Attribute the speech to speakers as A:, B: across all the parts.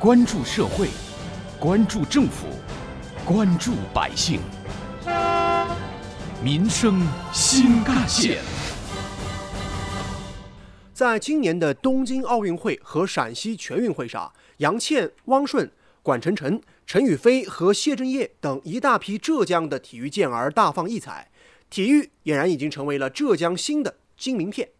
A: 关注社会，关注政府，关注百姓，民生新干线。
B: 在今年的东京奥运会和陕西全运会上，杨倩、汪顺、管晨晨、陈雨菲和谢震业等一大批浙江的体育健儿大放异彩，体育俨然已经成为了浙江新的金名片。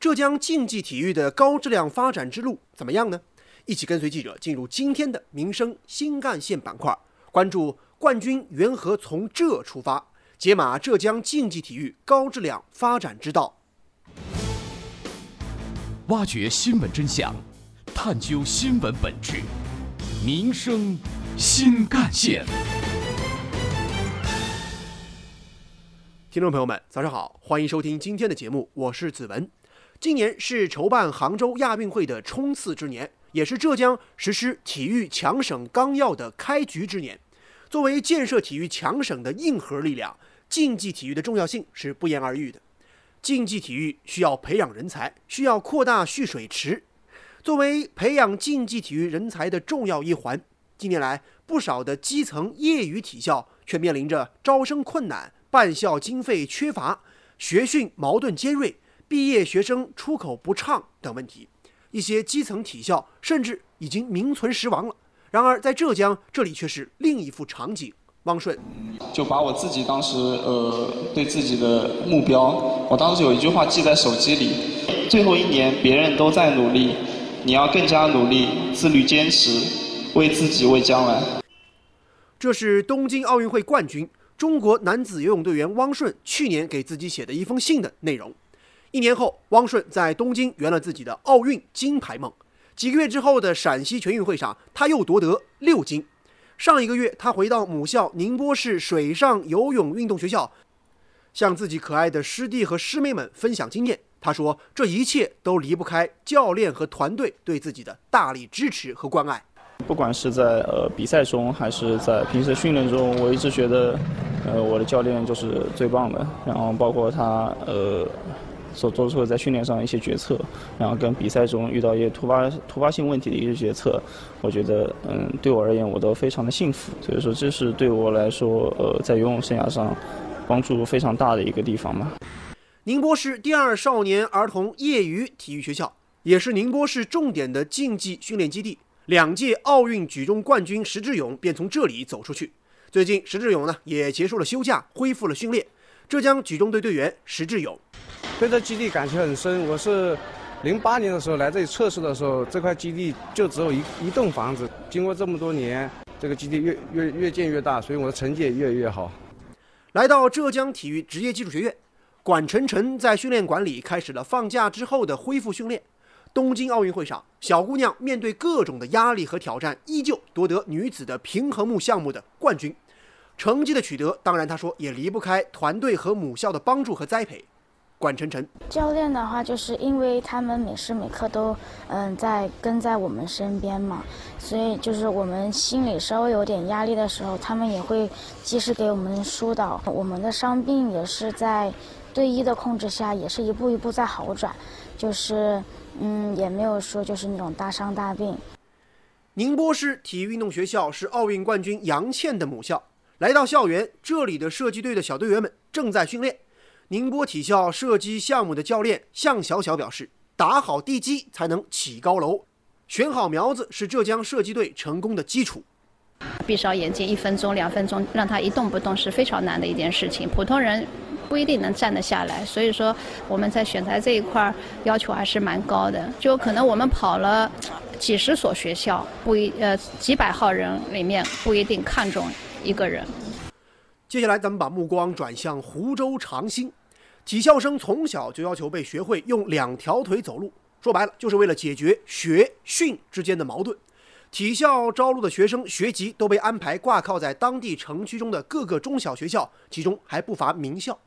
B: 浙江竞技体育的高质量发展之路怎么样呢？一起跟随记者进入今天的民生新干线板块，关注冠军缘何从这出发，解码浙江竞技体育高质量发展之道，
A: 挖掘新闻真相，探究新闻本质，民生新干线。
B: 听众朋友们，早上好，欢迎收听今天的节目，我是子文。今年是筹办杭州亚运会的冲刺之年，也是浙江实施体育强省纲要的开局之年。作为建设体育强省的硬核力量，竞技体育的重要性是不言而喻的。竞技体育需要培养人才，需要扩大蓄水池。作为培养竞技体育人才的重要一环，近年来不少的基层业余体校却面临着招生困难、办校经费缺乏、学训矛盾尖锐。毕业学生出口不畅等问题，一些基层体校甚至已经名存实亡了。然而，在浙江这里却是另一幅场景。汪顺
C: 就把我自己当时呃对自己的目标，我当时有一句话记在手机里：最后一年别人都在努力，你要更加努力，自律坚持，为自己为将来。
B: 这是东京奥运会冠军中国男子游泳队员汪顺去年给自己写的一封信的内容。一年后，汪顺在东京圆了自己的奥运金牌梦。几个月之后的陕西全运会上，他又夺得六金。上一个月，他回到母校宁波市水上游泳运动学校，向自己可爱的师弟和师妹们分享经验。他说：“这一切都离不开教练和团队对自己的大力支持和关爱。
D: 不管是在呃比赛中，还是在平时训练中，我一直觉得，呃，我的教练就是最棒的。然后包括他，呃。”所做出的在训练上一些决策，然后跟比赛中遇到一些突发突发性问题的一些决策，我觉得嗯，对我而言我都非常的幸福。所以说，这是对我来说呃，在游泳生涯上帮助非常大的一个地方嘛。
B: 宁波市第二少年儿童业余体育学校，也是宁波市重点的竞技训练基地。两届奥运举重冠军石智勇便从这里走出去。最近，石智勇呢也结束了休假，恢复了训练。浙江举重队队员石智勇。
E: 对这基地感情很深。我是零八年的时候来这里测试的时候，这块基地就只有一一栋房子。经过这么多年，这个基地越越越建越大，所以我的成绩也越来越好。
B: 来到浙江体育职业技术学院，管晨晨在训练馆里开始了放假之后的恢复训练。东京奥运会上，小姑娘面对各种的压力和挑战，依旧夺得女子的平衡木项目的冠军。成绩的取得，当然她说也离不开团队和母校的帮助和栽培。管晨晨，
F: 教练的话，就是因为他们每时每刻都嗯在跟在我们身边嘛，所以就是我们心里稍微有点压力的时候，他们也会及时给我们疏导。我们的伤病也是在队医的控制下，也是一步一步在好转，就是嗯也没有说就是那种大伤大病。
B: 宁波市体育运动学校是奥运冠军杨倩的母校，来到校园，这里的射击队的小队员们正在训练。宁波体校射击项目的教练向小小表示：“打好地基才能起高楼，选好苗子是浙江射击队成功的基础。”
G: 闭上眼睛一分钟、两分钟，让他一动不动是非常难的一件事情，普通人不一定能站得下来。所以说，我们在选材这一块要求还是蛮高的。就可能我们跑了几十所学校，不一呃几百号人里面不一定看中一个人。
B: 接下来，咱们把目光转向湖州长兴。体校生从小就要求被学会用两条腿走路，说白了就是为了解决学训之间的矛盾。体校招录的学生学籍都被安排挂靠在当地城区中的各个中小学校，其中还不乏名校。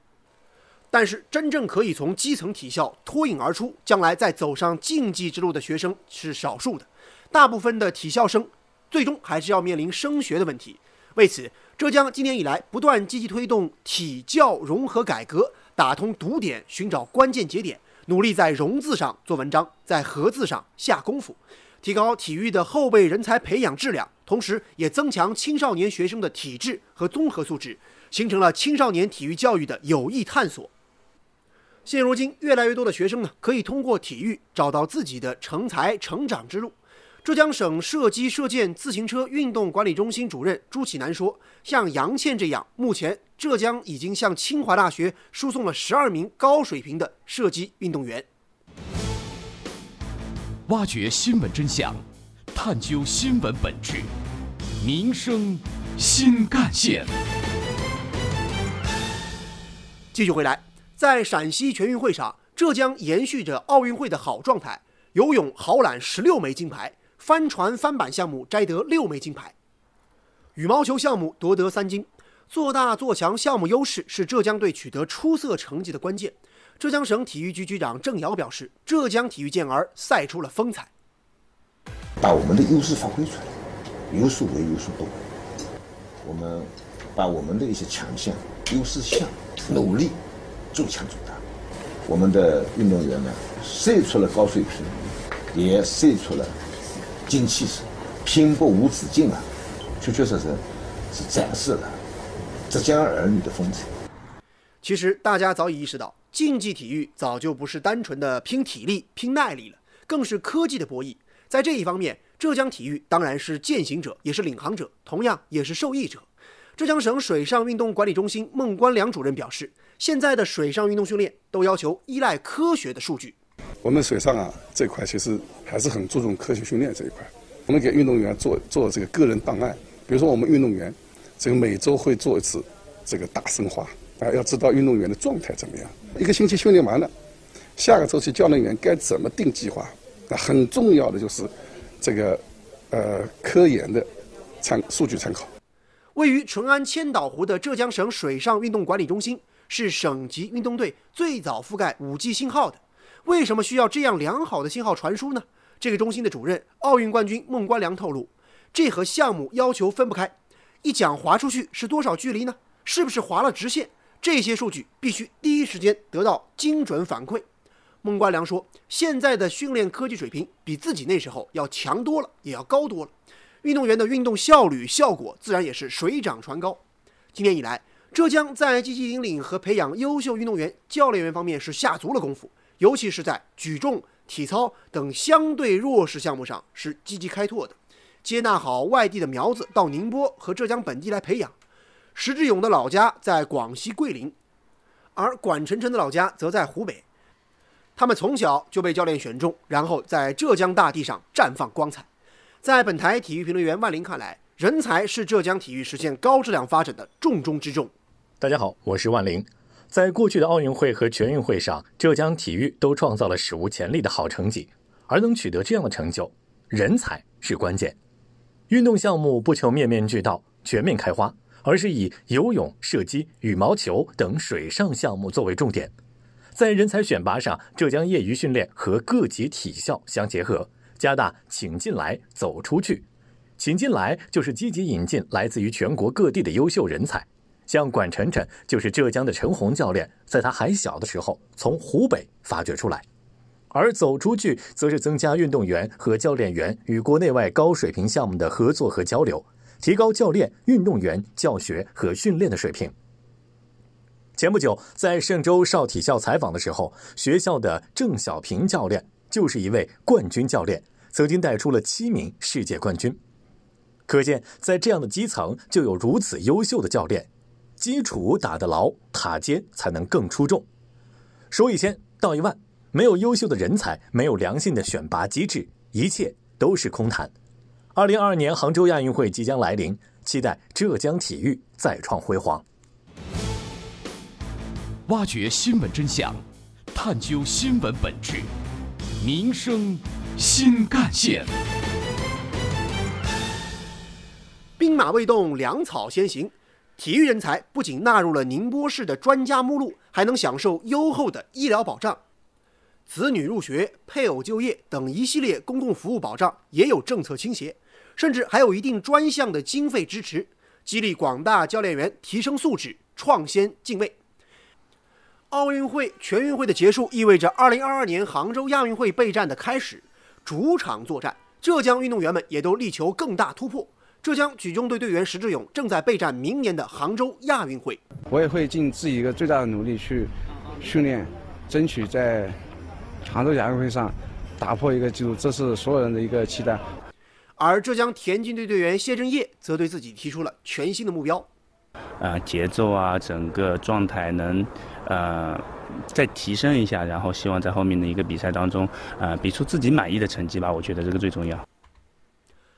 B: 但是，真正可以从基层体校脱颖而出，将来再走上竞技之路的学生是少数的。大部分的体校生最终还是要面临升学的问题。为此，浙江今年以来不断积极推动体教融合改革。打通堵点，寻找关键节点，努力在“融”字上做文章，在“合”字上下功夫。提高体育的后备人才培养质量，同时也增强青少年学生的体质和综合素质，形成了青少年体育教育的有益探索。现如今，越来越多的学生呢，可以通过体育找到自己的成才成长之路。浙江省射击射箭自行车运动管理中心主任朱启南说：“像杨倩这样，目前浙江已经向清华大学输送了十二名高水平的射击运动员。”
A: 挖掘新闻真相，探究新闻本质，民生新干线。
B: 继续回来。在陕西全运会上，浙江延续着奥运会的好状态，游泳豪揽十六枚金牌，帆船翻板项目摘得六枚金牌，羽毛球项目夺得三金。做大做强项目优势是浙江队取得出色成绩的关键。浙江省体育局局长郑瑶表示：“浙江体育健儿赛出了风采，
H: 把我们的优势发挥出来，有所为有所不为。我们把我们的一些强项、优势项努力。”做强做大，我们的运动员们赛出了高水平，也赛出了精气神，拼搏无止境啊！确确实实是展示了浙江儿女的风采。
B: 其实大家早已意识到，竞技体育早就不是单纯的拼体力、拼耐力了，更是科技的博弈。在这一方面，浙江体育当然是践行者，也是领航者，同样也是受益者。浙江省水上运动管理中心孟关良主任表示。现在的水上运动训练都要求依赖科学的数据。
I: 我们水上啊这块其实还是很注重科学训练这一块。我们给运动员做做这个个人档案，比如说我们运动员这个每周会做一次这个大生化啊，要知道运动员的状态怎么样。一个星期训练完了，下个周期教练员该怎么定计划？那很重要的就是这个呃科研的参数据参考。
B: 位于淳安千岛湖的浙江省水上运动管理中心。是省级运动队最早覆盖 5G 信号的，为什么需要这样良好的信号传输呢？这个中心的主任、奥运冠军孟关良透露，这和项目要求分不开。一桨划出去是多少距离呢？是不是划了直线？这些数据必须第一时间得到精准反馈。孟关良说，现在的训练科技水平比自己那时候要强多了，也要高多了。运动员的运动效率、效果自然也是水涨船高。今年以来。浙江在积极引领和培养优秀运动员、教练员方面是下足了功夫，尤其是在举重、体操等相对弱势项目上是积极开拓的，接纳好外地的苗子到宁波和浙江本地来培养。石志勇的老家在广西桂林，而管晨晨的老家则在湖北，他们从小就被教练选中，然后在浙江大地上绽放光彩。在本台体育评论员万林看来，人才是浙江体育实现高质量发展的重中之重。
J: 大家好，我是万林。在过去的奥运会和全运会上，浙江体育都创造了史无前例的好成绩。而能取得这样的成就，人才是关键。运动项目不求面面俱到、全面开花，而是以游泳、射击、羽毛球等水上项目作为重点。在人才选拔上，浙江业余训练和各级体校相结合，加大“请进来，走出去”。请进来就是积极引进来自于全国各地的优秀人才。像管晨晨就是浙江的陈红教练，在他还小的时候从湖北发掘出来，而走出去则是增加运动员和教练员与国内外高水平项目的合作和交流，提高教练、运动员教学和训练的水平。前不久在嵊州少体校采访的时候，学校的郑小平教练就是一位冠军教练，曾经带出了七名世界冠军。可见，在这样的基层就有如此优秀的教练。基础打得牢，塔尖才能更出众。说一千道一万，没有优秀的人才，没有良性的选拔机制，一切都是空谈。二零二二年杭州亚运会即将来临，期待浙江体育再创辉煌。
A: 挖掘新闻真相，探究新闻本质，民生新干线。
B: 兵马未动，粮草先行。体育人才不仅纳入了宁波市的专家目录，还能享受优厚的医疗保障、子女入学、配偶就业等一系列公共服务保障也有政策倾斜，甚至还有一定专项的经费支持，激励广大教练员提升素质、创先进位。奥运会、全运会的结束，意味着2022年杭州亚运会备战的开始，主场作战。浙江运动员们也都力求更大突破。浙江举重队队员石志勇正在备战明年的杭州亚运会。
E: 我也会尽自己一个最大的努力去训练，争取在杭州亚运会上打破一个记录，这是所有人的一个期待。
B: 而浙江田径队队员谢震业则对自己提出了全新的目标。
K: 呃，节奏啊，整个状态能呃再提升一下，然后希望在后面的一个比赛当中，呃，比出自己满意的成绩吧。我觉得这个最重要。